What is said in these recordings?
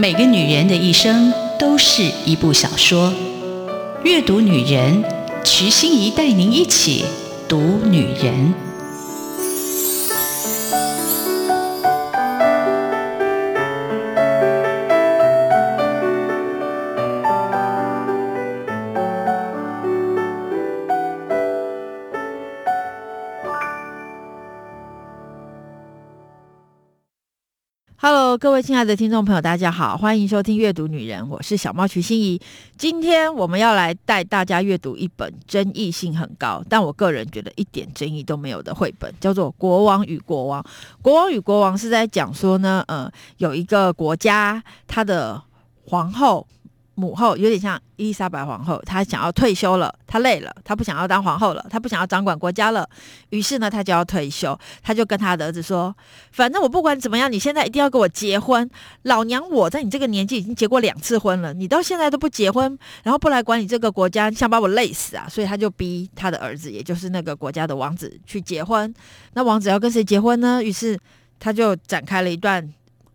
每个女人的一生都是一部小说，阅读女人，徐欣怡带您一起读女人。各位亲爱的听众朋友，大家好，欢迎收听阅读女人，我是小猫徐欣怡。今天我们要来带大家阅读一本争议性很高，但我个人觉得一点争议都没有的绘本，叫做《国王与国王》。《国王与国王》是在讲说呢，呃，有一个国家，他的皇后。母后有点像伊丽莎白皇后，她想要退休了，她累了，她不想要当皇后了，她不想要掌管国家了，于是呢，她就要退休，她就跟她的儿子说：“反正我不管怎么样，你现在一定要跟我结婚。老娘我在你这个年纪已经结过两次婚了，你到现在都不结婚，然后不来管你这个国家，想把我累死啊！”所以她就逼她的儿子，也就是那个国家的王子去结婚。那王子要跟谁结婚呢？于是他就展开了一段。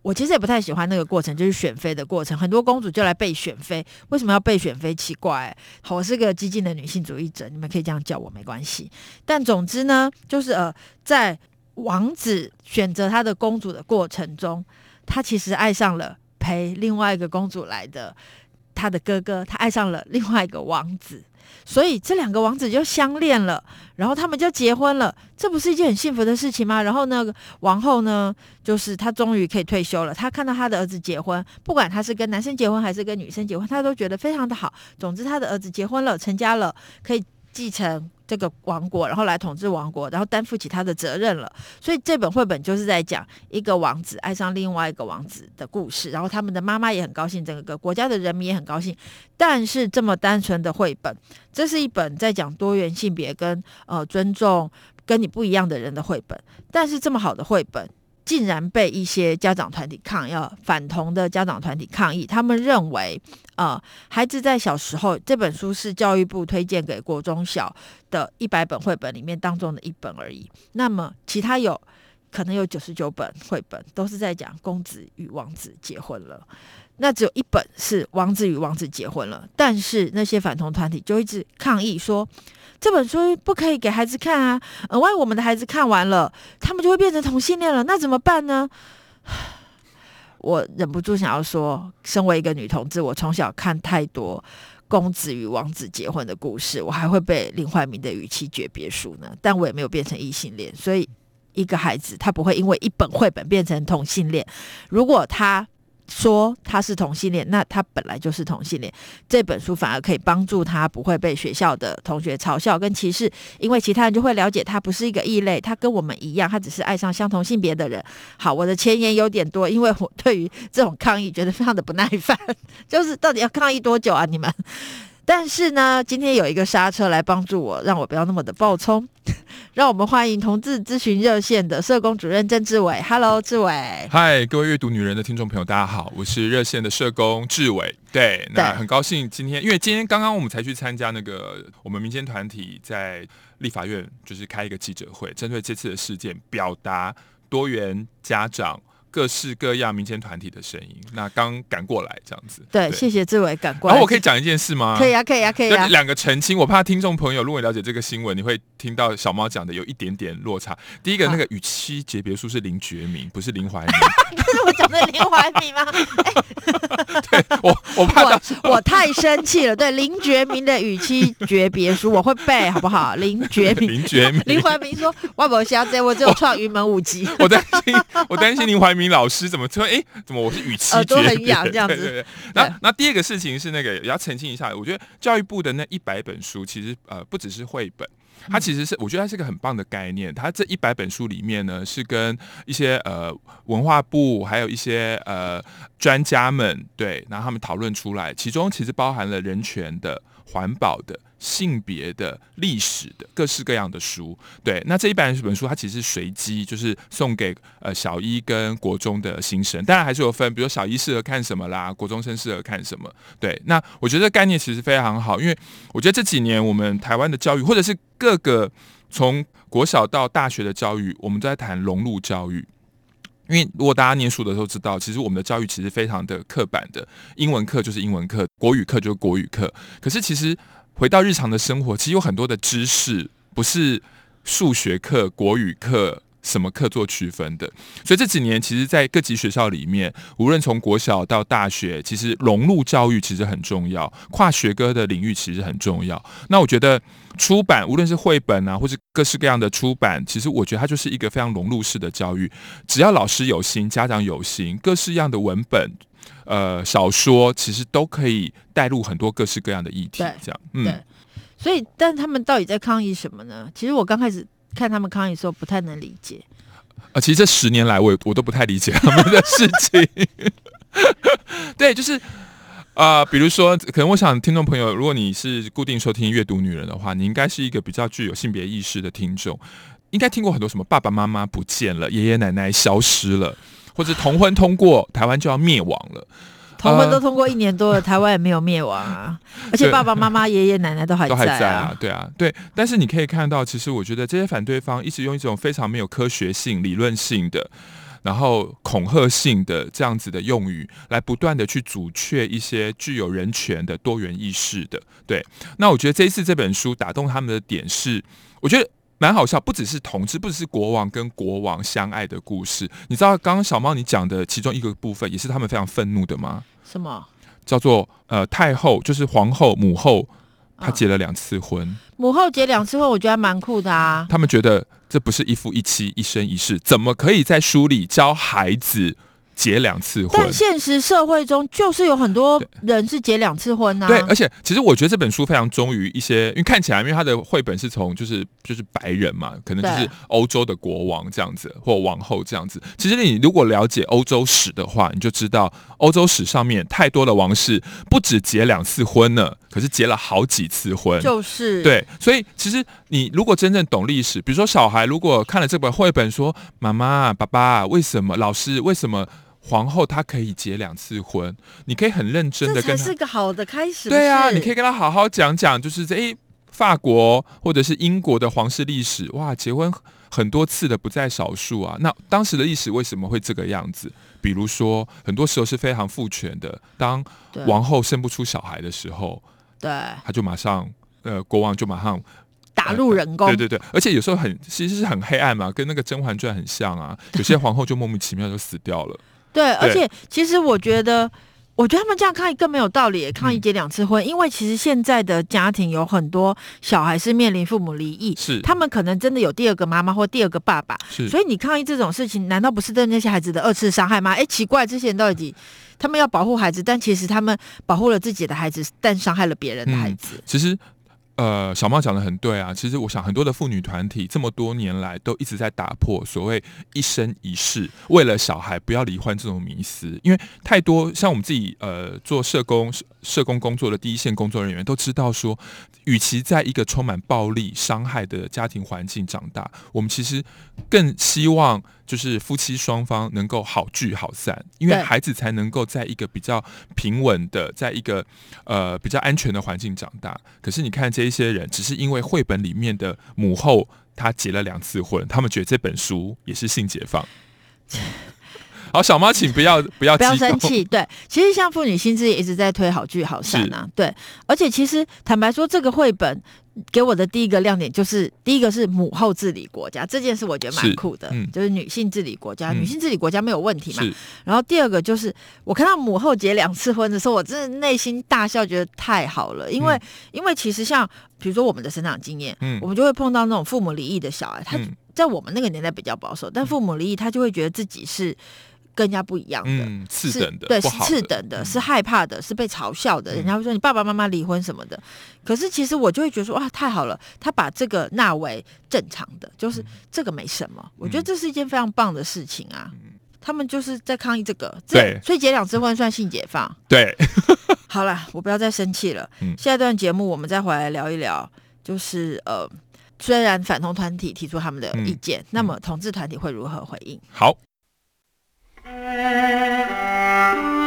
我其实也不太喜欢那个过程，就是选妃的过程。很多公主就来被选妃，为什么要被选妃？奇怪，我是个激进的女性主义者，你们可以这样叫我没关系。但总之呢，就是呃，在王子选择他的公主的过程中，他其实爱上了陪另外一个公主来的他的哥哥，他爱上了另外一个王子。所以这两个王子就相恋了，然后他们就结婚了，这不是一件很幸福的事情吗？然后呢，王后呢，就是她终于可以退休了。她看到她的儿子结婚，不管他是跟男生结婚还是跟女生结婚，她都觉得非常的好。总之，她的儿子结婚了，成家了，可以继承。这个王国，然后来统治王国，然后担负起他的责任了。所以这本绘本就是在讲一个王子爱上另外一个王子的故事，然后他们的妈妈也很高兴，整个国家的人民也很高兴。但是这么单纯的绘本，这是一本在讲多元性别跟呃尊重跟你不一样的人的绘本。但是这么好的绘本。竟然被一些家长团体抗议，反同的家长团体抗议。他们认为，呃，孩子在小时候，这本书是教育部推荐给国中小的一百本绘本里面当中的一本而已。那么，其他有可能有九十九本绘本都是在讲公子与王子结婚了。那只有一本是王子与王子结婚了，但是那些反同团体就一直抗议说，这本书不可以给孩子看啊！呃，万一我们的孩子看完了，他们就会变成同性恋了，那怎么办呢？我忍不住想要说，身为一个女同志，我从小看太多公子与王子结婚的故事，我还会被林怀民的语气诀别书呢，但我也没有变成异性恋，所以一个孩子他不会因为一本绘本变成同性恋，如果他。说他是同性恋，那他本来就是同性恋。这本书反而可以帮助他不会被学校的同学嘲笑跟歧视，因为其他人就会了解他不是一个异类，他跟我们一样，他只是爱上相同性别的人。好，我的前言有点多，因为我对于这种抗议觉得非常的不耐烦，就是到底要抗议多久啊？你们？但是呢，今天有一个刹车来帮助我，让我不要那么的暴冲。让我们欢迎同志咨询热线的社工主任郑志伟。Hello，志伟。嗨，各位阅读女人的听众朋友，大家好，我是热线的社工志伟。对，那很高兴今天，因为今天刚刚我们才去参加那个我们民间团体在立法院就是开一个记者会，针对这次的事件，表达多元家长。各式各样民间团体的声音，那刚赶过来这样子。对，对谢谢志伟赶过来。然后我可以讲一件事吗？可以啊，可以啊，可以啊。两个澄清，我怕听众朋友如果了解这个新闻，你会听到小猫讲的有一点点落差。第一个，那个与妻结别书是林觉民，不是林怀民。这是我讲的林怀民吗？对我，我怕我，我太生气了。对，林觉民的与妻诀别书我会背，好不好？林觉民，林觉民，林怀民说：“我不瞎子，我只有创云门舞集。”我担心，我担心林怀民。老师怎么说？哎，怎么我是与妻诀别？都很痒这样子。对对对。那那第二个事情是那个也要澄清一下，我觉得教育部的那一百本书，其实呃不只是绘本，它其实是我觉得它是个很棒的概念。它这一百本书里面呢，是跟一些呃文化部还有一些呃专家们对，然后他们讨论出来，其中其实包含了人权的、环保的。性别的、历史的各式各样的书，对，那这一百本书它其实随机，就是送给呃小一跟国中的新生，当然还是有分，比如小一适合看什么啦，国中生适合看什么，对。那我觉得这概念其实非常好，因为我觉得这几年我们台湾的教育，或者是各个从国小到大学的教育，我们都在谈融入教育。因为如果大家念书的时候知道，其实我们的教育其实非常的刻板的，英文课就是英文课，国语课就是国语课。可是其实回到日常的生活，其实有很多的知识不是数学课、国语课。什么课做区分的？所以这几年，其实，在各级学校里面，无论从国小到大学，其实融入教育其实很重要，跨学科的领域其实很重要。那我觉得出版，无论是绘本啊，或是各式各样的出版，其实我觉得它就是一个非常融入式的教育。只要老师有心，家长有心，各式样的文本，呃，小说，其实都可以带入很多各式各样的议题。这样，嗯，对。所以，但他们到底在抗议什么呢？其实我刚开始。看他们抗议的时候，不太能理解。啊，其实这十年来，我我都不太理解 他们的事情。对，就是啊、呃，比如说，可能我想听众朋友，如果你是固定收听阅读女人的话，你应该是一个比较具有性别意识的听众，应该听过很多什么爸爸妈妈不见了，爷爷奶奶消失了，或者同婚通过，台湾就要灭亡了。同婚都通过一年多了，台湾也没有灭亡啊，而且爸爸妈妈、爷爷奶奶都还在啊，都还在啊，对啊，对。但是你可以看到，其实我觉得这些反对方一直用一种非常没有科学性、理论性的，然后恐吓性的这样子的用语，来不断的去阻却一些具有人权的多元意识的。对，那我觉得这一次这本书打动他们的点是，我觉得。蛮好笑，不只是同志，不只是国王跟国王相爱的故事。你知道刚刚小猫你讲的其中一个部分，也是他们非常愤怒的吗？什么？叫做呃太后，就是皇后母后，她结了两次婚。哦、母后结两次婚，我觉得还蛮酷的啊。他们觉得这不是一夫一妻、一生一世，怎么可以在书里教孩子？结两次婚，但现实社会中就是有很多人是结两次婚啊。对，而且其实我觉得这本书非常忠于一些，因为看起来，因为它的绘本是从就是就是白人嘛，可能就是欧洲的国王这样子或王后这样子。其实你如果了解欧洲史的话，你就知道欧洲史上面太多的王室不止结两次婚了，可是结了好几次婚。就是对，所以其实你如果真正懂历史，比如说小孩如果看了这本绘本，说妈妈、爸爸为什么？老师为什么？皇后她可以结两次婚，你可以很认真的跟她，是个好的开始。对啊，你可以跟她好好讲讲，就是这一法国或者是英国的皇室历史，哇，结婚很多次的不在少数啊。那当时的历史为什么会这个样子？比如说，很多时候是非常父权的，当王后生不出小孩的时候，对，他就马上呃，国王就马上打入人工。对对对，而且有时候很其实是很黑暗嘛，跟那个《甄嬛传》很像啊。有些皇后就莫名其妙就死掉了。对，而且其实我觉得，我觉得他们这样抗议更没有道理。抗议结两次婚，嗯，因为其实现在的家庭有很多小孩是面临父母离异，是他们可能真的有第二个妈妈或第二个爸爸，是。所以你抗议这种事情，难道不是对那些孩子的二次伤害吗？哎，奇怪，这些人到底他们要保护孩子，但其实他们保护了自己的孩子，但伤害了别人的孩子。嗯，其实。呃，小猫讲得很对啊。其实我想，很多的妇女团体这么多年来都一直在打破所谓一生一世为了小孩不要离婚这种迷思。因为太多像我们自己呃做社工社工工作的第一线工作人员都知道说，与其在一个充满暴力伤害的家庭环境长大，我们其实更希望。就是夫妻双方能够好聚好散，因为孩子才能够在一个比较平稳的，在一个呃比较安全的环境长大。可是你看这一些人，只是因为绘本里面的母后她结了两次婚，他们觉得这本书也是性解放。好，小猫，请不要不要 不要生气。对，其实像妇女心智也一直在推好聚好散啊。对，而且其实坦白说，这个绘本。给我的第一个亮点就是，第一个是母后治理国家这件事，我觉得蛮酷的，嗯，就是女性治理国家，嗯，女性治理国家没有问题嘛。然后第二个就是，我看到母后结两次婚的时候，我真的内心大笑，觉得太好了，因为，嗯，因为其实像比如说我们的成长经验，嗯，我们就会碰到那种父母离异的小孩，他在我们那个年代比较保守，但父母离异，他就会觉得自己是。跟人家不一样的，嗯、次等的，对，是次等的，嗯，是害怕的，是被嘲笑的。嗯、人家会说你爸爸妈妈离婚什么的，可是其实我就会觉得说哇，太好了，他把这个纳为正常的，就是这个没什么。嗯、我觉得这是一件非常棒的事情啊。嗯、他们就是在抗议这个，对，所以结两次婚算性解放。对，好了，我不要再生气了。嗯，下一段节目我们再回来聊一聊，就是呃，虽然反同团体提出他们的意见，嗯、那么同志团体会如何回应？好。Thank you.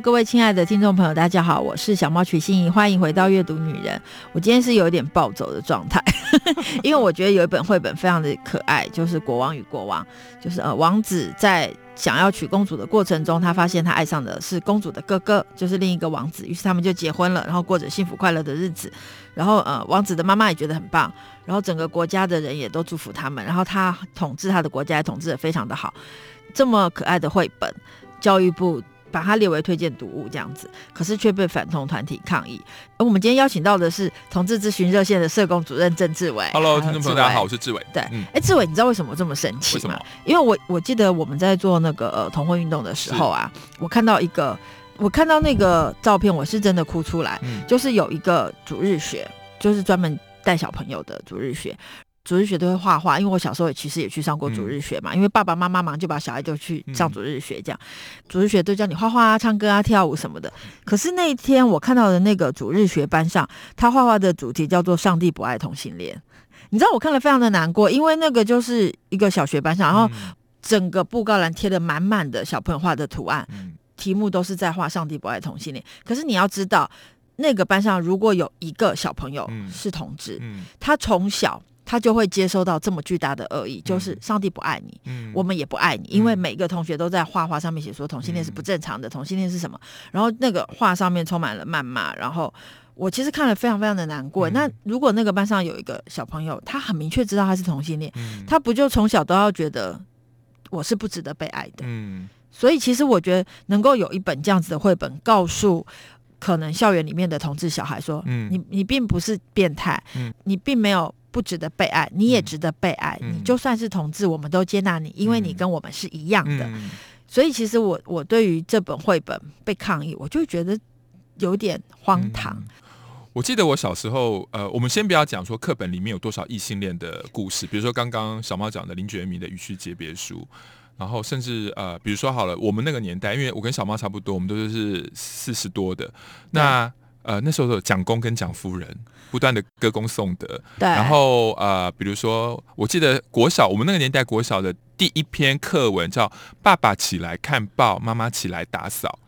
各位亲爱的听众朋友，大家好，我是小猫曲心怡，欢迎回到阅读女人。我今天是有点暴走的状态，因为我觉得有一本绘本非常的可爱，就是《国王与国王》，就是呃，王子在想要娶公主的过程中，他发现他爱上的是公主的哥哥，就是另一个王子，于是他们就结婚了，然后过着幸福快乐的日子。然后呃，王子的妈妈也觉得很棒，然后整个国家的人也都祝福他们，然后他统治他的国家也统治得非常的好。这么可爱的绘本，教育部。把它列为推荐读物这样子，可是却被反同团体抗议。而我们今天邀请到的是同志咨询热线的社工主任郑志伟。Hello，听众朋友大家好，我是志伟。对，哎、嗯，志伟，你知道为什么这么生气吗？因为我我记得我们在做那个呃同婚运动的时候啊，我看到一个，我看到那个照片，我是真的哭出来。嗯、就是有一个主日学，就是专门带小朋友的主日学。主日学都会画画，因为我小时候也其实也去上过主日学嘛。嗯、因为爸爸妈妈忙，就把小孩就去上主日学，这样、嗯、主日学都教你画画啊、唱歌啊、跳舞什么的。可是那一天我看到的那个主日学班上，他画画的主题叫做“上帝不爱同性恋”。你知道我看了非常的难过，因为那个就是一个小学班上，然后整个布告栏贴的满满的小朋友画的图案，题目都是在画上帝不爱同性恋。可是你要知道，那个班上如果有一个小朋友是同志，嗯嗯、他从小。他就会接收到这么巨大的恶意，就是上帝不爱你，嗯、我们也不爱你，因为每个同学都在画画上面写说同性恋是不正常的，嗯、同性恋是什么？然后那个画上面充满了谩骂，然后我其实看了非常非常的难过。嗯、那如果那个班上有一个小朋友，他很明确知道他是同性恋，嗯、他不就从小都要觉得我是不值得被爱的？嗯，所以其实我觉得能够有一本这样子的绘本，告诉可能校园里面的同志小孩说，嗯，你你并不是变态，嗯，你并没有。不值得被爱，你也值得被爱。嗯、你就算是同志，我们都接纳你，因为你跟我们是一样的。嗯、所以，其实我我对于这本绘本被抗议，我就觉得有点荒唐。嗯、我记得我小时候，呃，我们先不要讲说课本里面有多少异性恋的故事，比如说刚刚小猫讲的林觉民的《与世诀别书》，然后甚至呃，比如说好了，我们那个年代，因为我跟小猫差不多，我们都是四十多的，那。嗯呃，那时候的蒋公跟蒋夫人不断的歌功颂德，对。然后呃，比如说，我记得国小，我们那个年代国小的第一篇课文叫《爸爸起来看报，妈妈起来打扫》。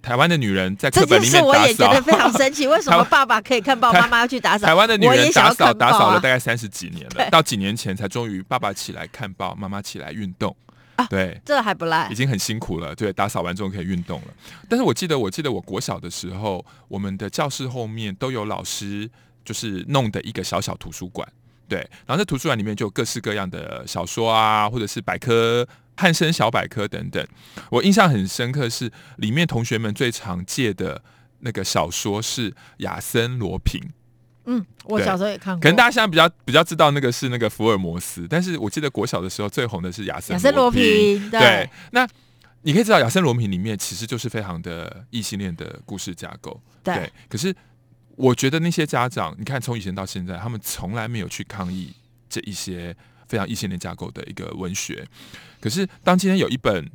台湾的女人在课本里面打扫，我也觉得非常神奇。为什么爸爸可以看报，妈妈要去打扫？台湾的女人打扫打扫了大概三十几年了，到几年前才终于爸爸起来看报，妈妈起来运动。啊，对，这还不赖，已经很辛苦了。对，打扫完之后可以运动了。但是我记得，我记得我国小的时候，我们的教室后面都有老师就是弄的一个小小图书馆。对，然后这图书馆里面就有各式各样的小说啊，或者是百科、汉生小百科等等。我印象很深刻是里面同学们最常借的那个小说是亚森罗苹。嗯，我小时候也看过。可能大家现在比较比较知道那个是那个福尔摩斯，但是我记得国小的时候最红的是亚森亚森罗平。对，那你可以知道亚森罗平里面其实就是非常的异性恋的故事架构。对，对，可是我觉得那些家长，你看从以前到现在，他们从来没有去抗议这一些非常异性恋架构的一个文学。可是当今天有一本。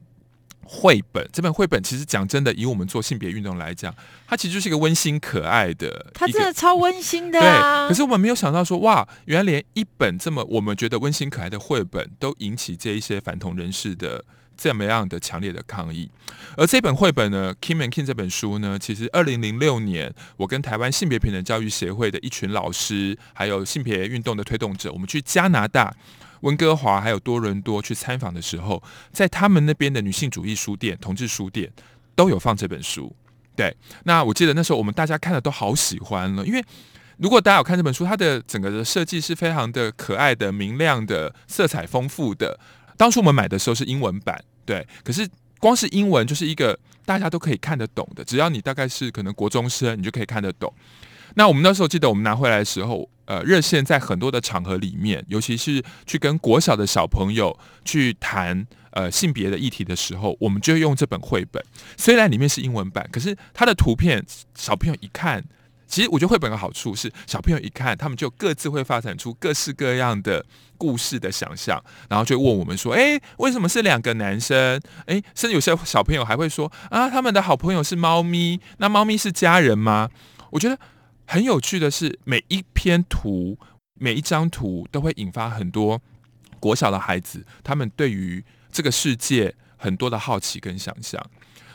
绘本，这本绘本其实讲真的，以我们做性别运动来讲，它其实就是一个温馨可爱的，它真的超温馨的啊。对，可是我们没有想到说，哇，原来连一本这么我们觉得温馨可爱的绘本，都引起这一些反同人士的这么样的强烈的抗议。而这本绘本呢，《Kim and King》这本书呢，其实二零零六年，我跟台湾性别平等教育协会的一群老师，还有性别运动的推动者，我们去加拿大。温哥华还有多伦多去参访的时候，在他们那边的女性主义书店、同志书店都有放这本书。对，那我记得那时候我们大家看的都好喜欢了，因为如果大家有看这本书，它的整个的设计是非常的可爱的、明亮的、色彩丰富的。当初我们买的时候是英文版，对，可是光是英文就是一个大家都可以看得懂的，只要你大概是可能国中生，你就可以看得懂。那我们那时候记得我们拿回来的时候。呃，热线在很多的场合里面，尤其是去跟国小的小朋友去谈呃性别的议题的时候，我们就用这本绘本。虽然里面是英文版，可是它的图片，小朋友一看，其实我觉得绘本的好处是，小朋友一看，他们就各自会发展出各式各样的故事的想象，然后就问我们说：“诶，为什么是两个男生？诶，甚至有些小朋友还会说啊，他们的好朋友是猫咪，那猫咪是家人吗？”我觉得。很有趣的是，每一篇图、每一张图都会引发很多国小的孩子，他们对于这个世界很多的好奇跟想象。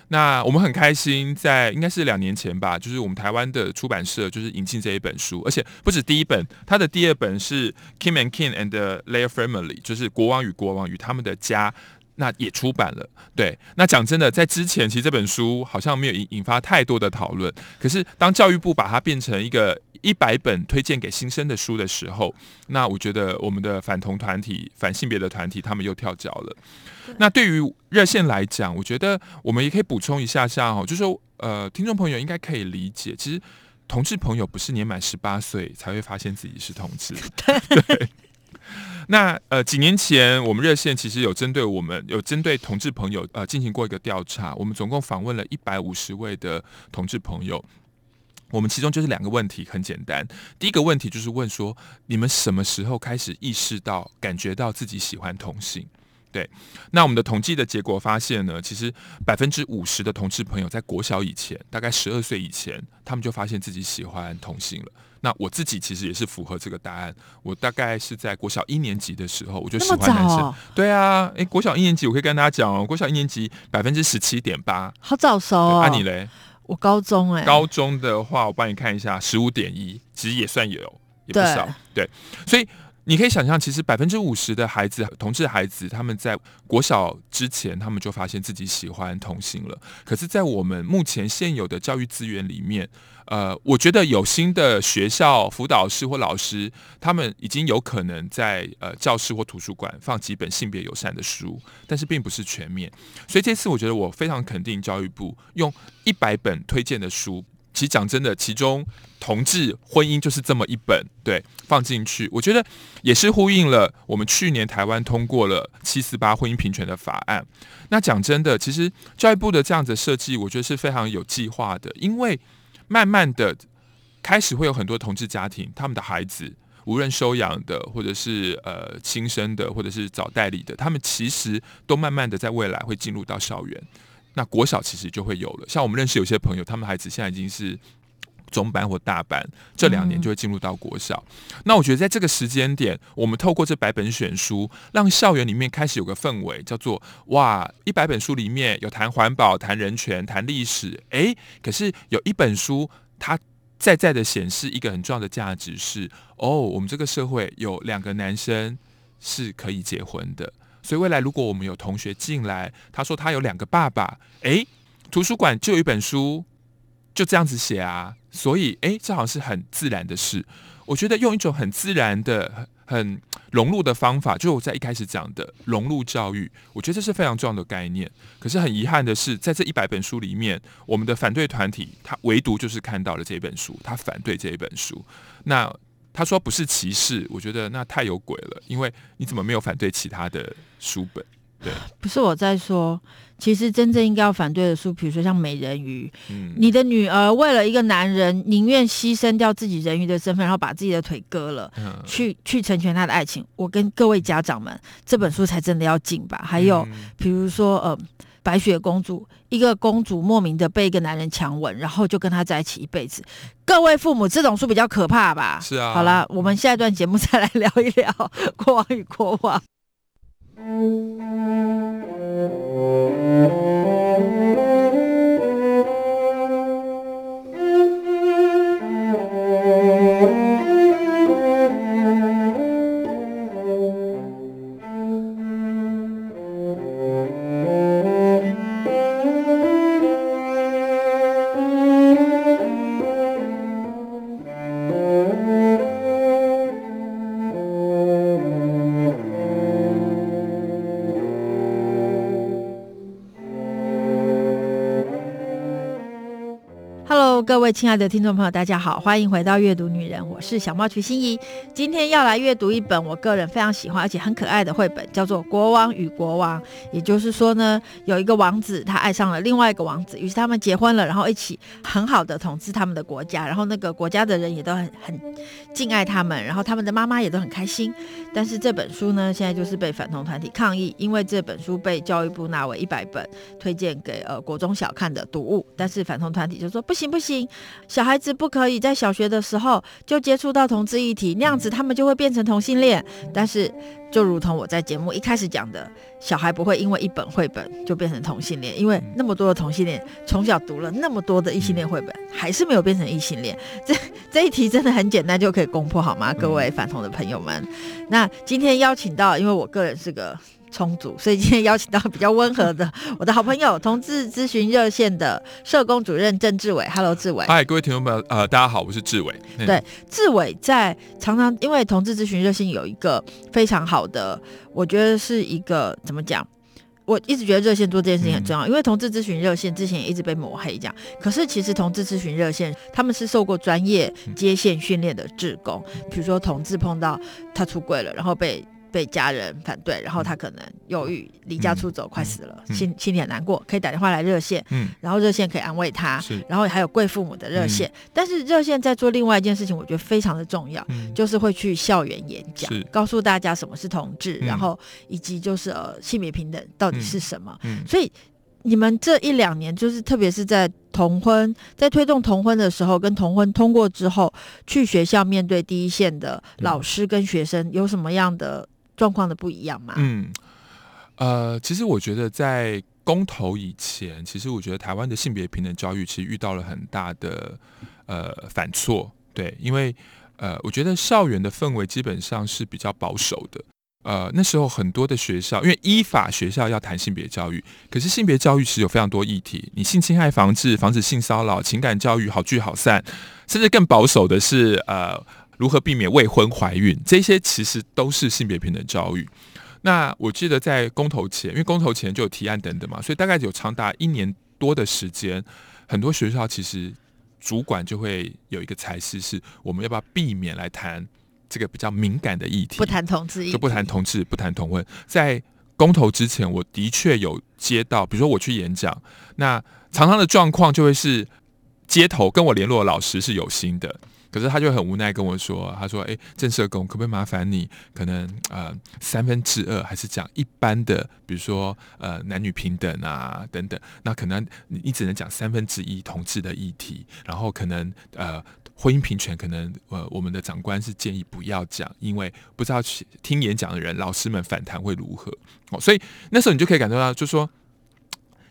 那我们很开心，在应该是两年前吧，就是我们台湾的出版社就是引进这一本书，而且不止第一本，它的第二本是 King and King and their Family，就是国王与国王与他们的家。那也出版了，对。那讲真的，在之前其实这本书好像没有引引发太多的讨论。可是当教育部把它变成一个一百本推荐给新生的书的时候，那我觉得我们的反同团体、反性别的团体，他们又跳脚了。那对于热线来讲，我觉得我们也可以补充一下下哦，就是说，呃，听众朋友应该可以理解，其实同志朋友不是年满十八岁才会发现自己是同志，对。那呃，几年前我们热线其实有针对我们有针对同志朋友呃进行过一个调查，我们总共访问了一百五十位的同志朋友，我们其中就是两个问题很简单，第一个问题就是问说，你们什么时候开始意识到感觉到自己喜欢同性？对，那我们的统计的结果发现呢，其实百分之五十的同志朋友在国小以前，大概十二岁以前，他们就发现自己喜欢同性了。那我自己其实也是符合这个答案。我大概是在国小一年级的时候，我就喜欢男生。哦、对啊，诶，国小一年级我可以跟大家讲哦，国小一年级百分之十七点八，好早熟哦。那、啊、你嘞？我高中哎。高中的话，我帮你看一下，十五点一，其实也算有，也不少。对，对，所以。你可以想象，其实百分之五十的孩子，同志孩子，他们在国小之前，他们就发现自己喜欢同性了。可是，在我们目前现有的教育资源里面，呃，我觉得有新的学校辅导师或老师，他们已经有可能在呃教室或图书馆放几本性别友善的书，但是并不是全面。所以这次我觉得我非常肯定教育部用一百本推荐的书。其实讲真的，其中同志婚姻就是这么一本，对，放进去，我觉得也是呼应了我们去年台湾通过了七四八婚姻平权的法案。那讲真的，其实教育部的这样子设计，我觉得是非常有计划的，因为慢慢的开始会有很多同志家庭，他们的孩子无论收养的，或者是呃亲生的，或者是找代理的，他们其实都慢慢的在未来会进入到校园。那国小其实就会有了，像我们认识有些朋友，他们孩子现在已经是中班或大班，这两年就会进入到国小。嗯、那我觉得在这个时间点，我们透过这百本选书，让校园里面开始有个氛围，叫做哇，一百本书里面有谈环保、谈人权、谈历史，诶，可是有一本书，它在在的显示一个很重要的价值是，哦，我们这个社会有两个男生是可以结婚的。所以未来如果我们有同学进来，他说他有两个爸爸，诶，图书馆就有一本书，就这样子写啊。所以诶，这好像是很自然的事。我觉得用一种很自然的、很融入的方法，就是我在一开始讲的融入教育，我觉得这是非常重要的概念。可是很遗憾的是，在这一百本书里面，我们的反对团体他唯独就是看到了这本书，他反对这一本书。那。他说不是歧视，我觉得那太有鬼了，因为你怎么没有反对其他的书本？对，不是我在说，其实真正应该要反对的书，比如说像美人鱼，嗯，你的女儿为了一个男人，宁愿牺牲掉自己人鱼的身份，然后把自己的腿割了，嗯，去去成全他的爱情。我跟各位家长们，这本书才真的要禁吧。还有，嗯，比如说呃。白雪公主，一个公主莫名的被一个男人强吻，然后就跟他在一起一辈子。各位父母，这种书比较可怕吧？是啊。好了，我们下一段节目再来聊一聊 国王与国王。Thank you. 各位亲爱的听众朋友，大家好，欢迎回到阅读女人，我是小猫徐欣怡。今天要来阅读一本我个人非常喜欢而且很可爱的绘本，叫做《国王与国王》。也就是说呢，有一个王子他爱上了另外一个王子，于是他们结婚了，然后一起很好的统治他们的国家，然后那个国家的人也都很很敬爱他们，然后他们的妈妈也都很开心。但是这本书呢，现在就是被反同团体抗议，因为这本书被教育部纳为一百本推荐给呃国中小看的读物，但是反同团体就说不行不行。行，小孩子不可以在小学的时候就接触到同志议题，那样子他们就会变成同性恋。但是，就如同我在节目一开始讲的，小孩不会因为一本绘本就变成同性恋，因为那么多的同性恋从小读了那么多的异性恋绘本，还是没有变成异性恋。这这一题真的很简单就可以攻破，好吗？各位反同的朋友们，那今天邀请到，因为我个人是个。充足，所以今天邀请到比较温和的 我的好朋友，同志咨询热线的社工主任郑志伟。Hello，志伟。嗨，各位听众朋友，呃，大家好，我是志伟。对，志伟在常常因为同志咨询热线有一个非常好的，我觉得是一个怎么讲？我一直觉得热线做这件事情很重要，嗯、因为同志咨询热线之前也一直被抹黑，这样。可是其实同志咨询热线他们是受过专业接线训练的志工，比如说同志碰到他出柜了，然后被。被家人反对，然后他可能犹豫，离家出走，快死了，嗯、心心里很难过，可以打电话来热线，嗯，然后热线可以安慰他，然后还有贵父母的热线，嗯、但是热线在做另外一件事情，我觉得非常的重要，嗯、就是会去校园演讲，告诉大家什么是同志，嗯、然后以及就是呃性别平等到底是什么，所以你们这一两年，就是特别是在同婚在推动同婚的时候，跟同婚通过之后，去学校面对第一线的老师跟学生，有什么样的？状况的不一样吗？嗯，呃，其实我觉得在公投以前，其实我觉得台湾的性别平等教育其实遇到了很大的呃反挫，对，因为呃，我觉得校园的氛围基本上是比较保守的，呃，那时候很多的学校，因为依法学校要谈性别教育，可是性别教育其实有非常多议题，你性侵害防治、防止性骚扰、情感教育、好聚好散，甚至更保守的是呃。如何避免未婚怀孕？这些其实都是性别平等教育。那我记得在公投前，因为公投前就有提案等等嘛，所以大概有长达一年多的时间，很多学校其实主管就会有一个裁示，是我们要不要避免来谈这个比较敏感的议题？不谈同志，就不谈同志，不谈同婚。在公投之前，我的确有接到，比如说我去演讲，那常常的状况就会是街头跟我联络的老师是有心的。可是他就很无奈跟我说：“他说，哎，郑社工，可不可以麻烦你，可能呃三分之二还是讲一般的，比如说呃男女平等啊等等，那可能你只能讲三分之一同志的议题，然后可能呃婚姻平权，可能呃我们的长官是建议不要讲，因为不知道听演讲的人老师们反弹会如何哦，所以那时候你就可以感受到，就说。”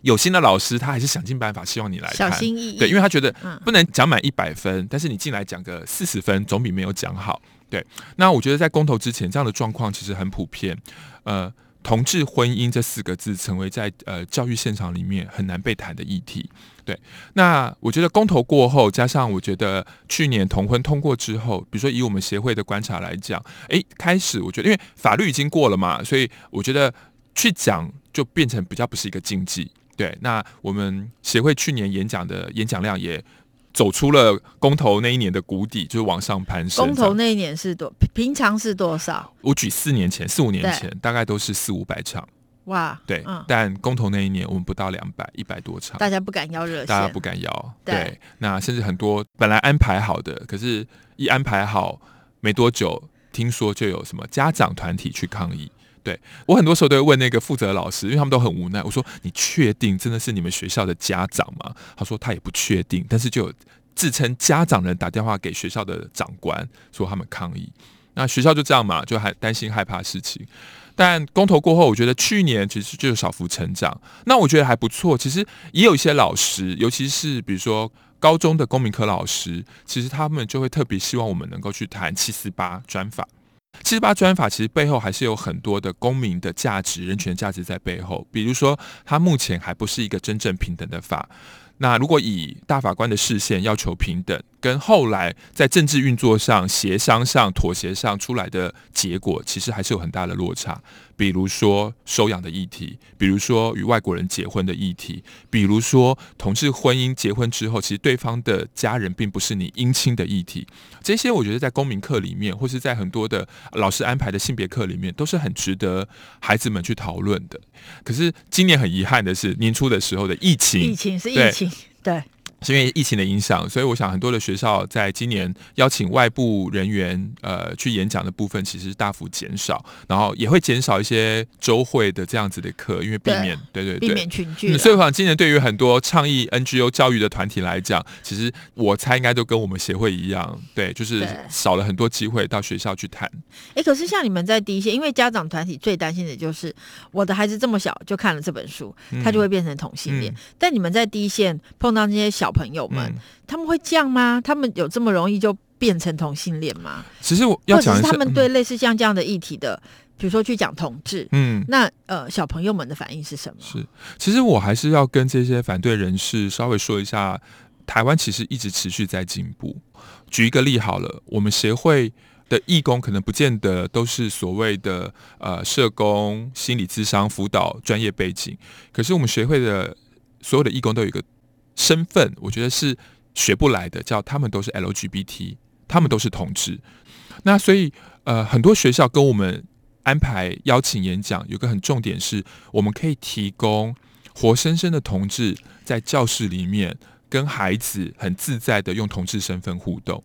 有心的老师，他还是想尽办法希望你来看，小心翼翼，对，因为他觉得不能讲满一百分，嗯、但是你进来讲个四十分，总比没有讲好。对，那我觉得在公投之前，这样的状况其实很普遍。呃，同志婚姻这四个字成为在呃教育现场里面很难被谈的议题。对，那我觉得公投过后，加上我觉得去年同婚通过之后，比如说以我们协会的观察来讲，诶，开始我觉得因为法律已经过了嘛，所以我觉得去讲就变成比较不是一个禁忌。对，那我们协会去年演讲的演讲量也走出了公投那一年的谷底，就是往上攀升。公投那一年是多？平常是多少？我举四年前、四五年前，大概都是四五百场。哇，对，嗯、但公投那一年我们不到两百，一百多场。大家不敢邀热线，大家不敢邀。对，对，那甚至很多本来安排好的，可是一安排好没多久，听说就有什么家长团体去抗议。对，我很多时候都会问那个负责老师，因为他们都很无奈。我说：“你确定真的是你们学校的家长吗？”他说：“他也不确定。”但是就有自称家长的人打电话给学校的长官，说他们抗议。那学校就这样嘛，就还担心害怕事情。但公投过后，我觉得去年其实就有小幅成长。那我觉得还不错。其实也有一些老师，尤其是比如说高中的公民科老师，其实他们就会特别希望我们能够去谈七四八专访。七十八专法其实背后还是有很多的公民的价值、人权价值在背后。比如说，它目前还不是一个真正平等的法。那如果以大法官的视线要求平等，跟后来在政治运作上、协商上、妥协上出来的结果，其实还是有很大的落差。比如说收养的议题，比如说与外国人结婚的议题，比如说同志婚姻结婚之后，其实对方的家人并不是你姻亲的议题。这些我觉得在公民课里面，或是在很多的老师安排的性别课里面，都是很值得孩子们去讨论的。可是今年很遗憾的是，年初的时候的疫情，疫情是疫情，对。对是因为疫情的影响，所以我想很多的学校在今年邀请外部人员呃去演讲的部分，其实大幅减少，然后也会减少一些周会的这样子的课，因为避免对，对对对，避免群聚，嗯。所以我想今年对于很多倡议 NGO 教育的团体来讲，其实我猜应该都跟我们协会一样，对，就是少了很多机会到学校去谈。哎，可是像你们在第一线，因为家长团体最担心的就是我的孩子这么小就看了这本书，他就会变成同性恋。嗯嗯、但你们在第一线碰到那些小朋友们，嗯、他们会这样吗？他们有这么容易就变成同性恋吗？其实我要讲的是，是他们对类似像这样的议题的，比如说去讲同志，嗯，那呃小朋友们的反应是什么？是，其实我还是要跟这些反对人士稍微说一下，台湾其实一直持续在进步。举一个例好了，我们协会的义工可能不见得都是所谓的呃社工、心理咨商、辅导专业背景，可是我们协会的所有的义工都有一个身份，我觉得是学不来的，叫他们都是 LGBT，他们都是同志。那所以呃很多学校跟我们安排邀请演讲，有个很重点是，我们可以提供活生生的同志在教室里面跟孩子很自在的用同志身份互动。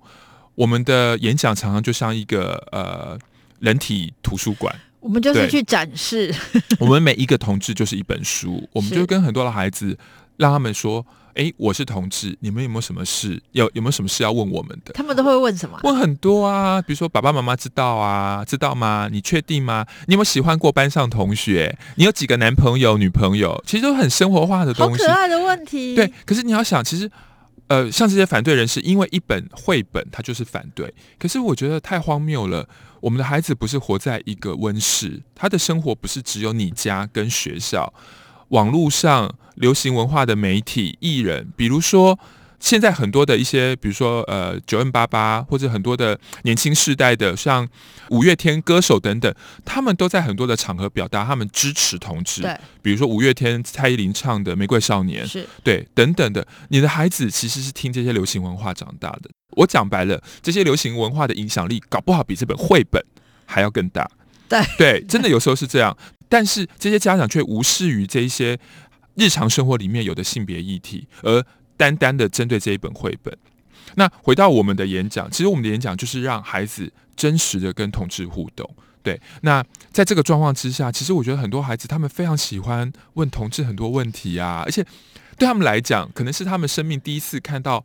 我们的演讲常常就像一个呃人体图书馆，我们就是去展示。我们每一个同志就是一本书，我们就跟很多的孩子让他们说：“哎，我是同志，你们有没有什么事？有有没有什么事要问我们的？”他们都会问什么？问很多啊，比如说爸爸妈妈知道啊，知道吗？你确定吗？你有没有喜欢过班上同学？你有几个男朋友、女朋友？其实都很生活化的东西，好可爱的问题。对，可是你要想，其实。呃，像这些反对人士，因为一本绘本，他就是反对。可是我觉得太荒谬了。我们的孩子不是活在一个温室，他的生活不是只有你家跟学校，网络上流行文化的媒体、艺人，比如说。现在很多的一些，比如说呃九 N 八八或者很多的年轻世代的，像五月天歌手等等，他们都在很多的场合表达他们支持同志。对，比如说五月天蔡依林唱的《玫瑰少年》，是对等等的。你的孩子其实是听这些流行文化长大的。我讲白了，这些流行文化的影响力搞不好比这本绘本还要更大。对对，真的有时候是这样。但是这些家长却无视于这一些日常生活里面有的性别议题，而单单的针对这一本绘本，那回到我们的演讲，其实我们的演讲就是让孩子真实的跟同志互动。对，那在这个状况之下，其实我觉得很多孩子他们非常喜欢问同志很多问题啊，而且对他们来讲，可能是他们生命第一次看到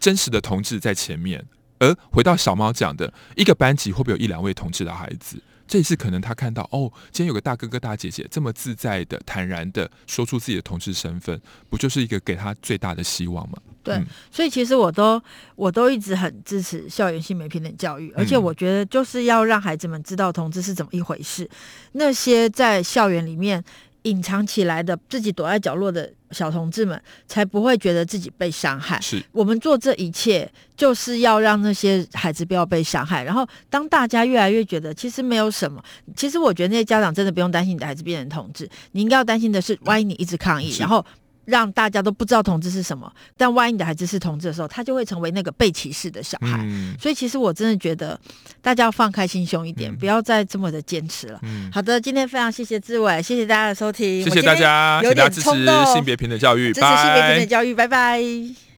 真实的同志在前面。而回到小猫讲的，一个班级会不会有一两位同志的孩子？这次可能他看到哦，今天有个大哥哥大姐姐这么自在的、坦然的说出自己的同志身份，不就是一个给他最大的希望吗？对，嗯、所以其实我都我都一直很支持校园性别平等教育，而且我觉得就是要让孩子们知道同志是怎么一回事。嗯、那些在校园里面。隐藏起来的自己躲在角落的小同志们，才不会觉得自己被伤害。是我们做这一切，就是要让那些孩子不要被伤害。然后，当大家越来越觉得其实没有什么，其实我觉得那些家长真的不用担心你的孩子变成同志，你应该要担心的是，万一你一直抗议，然后。让大家都不知道同志是什么，但万一你的孩子是同志的时候，他就会成为那个被歧视的小孩。嗯、所以，其实我真的觉得大家要放开心胸一点，嗯、不要再这么的坚持了。嗯、好的，今天非常谢谢志伟，谢谢大家的收听，谢谢大家，请大家支持性别平等教育，支持性别平等教育，拜拜。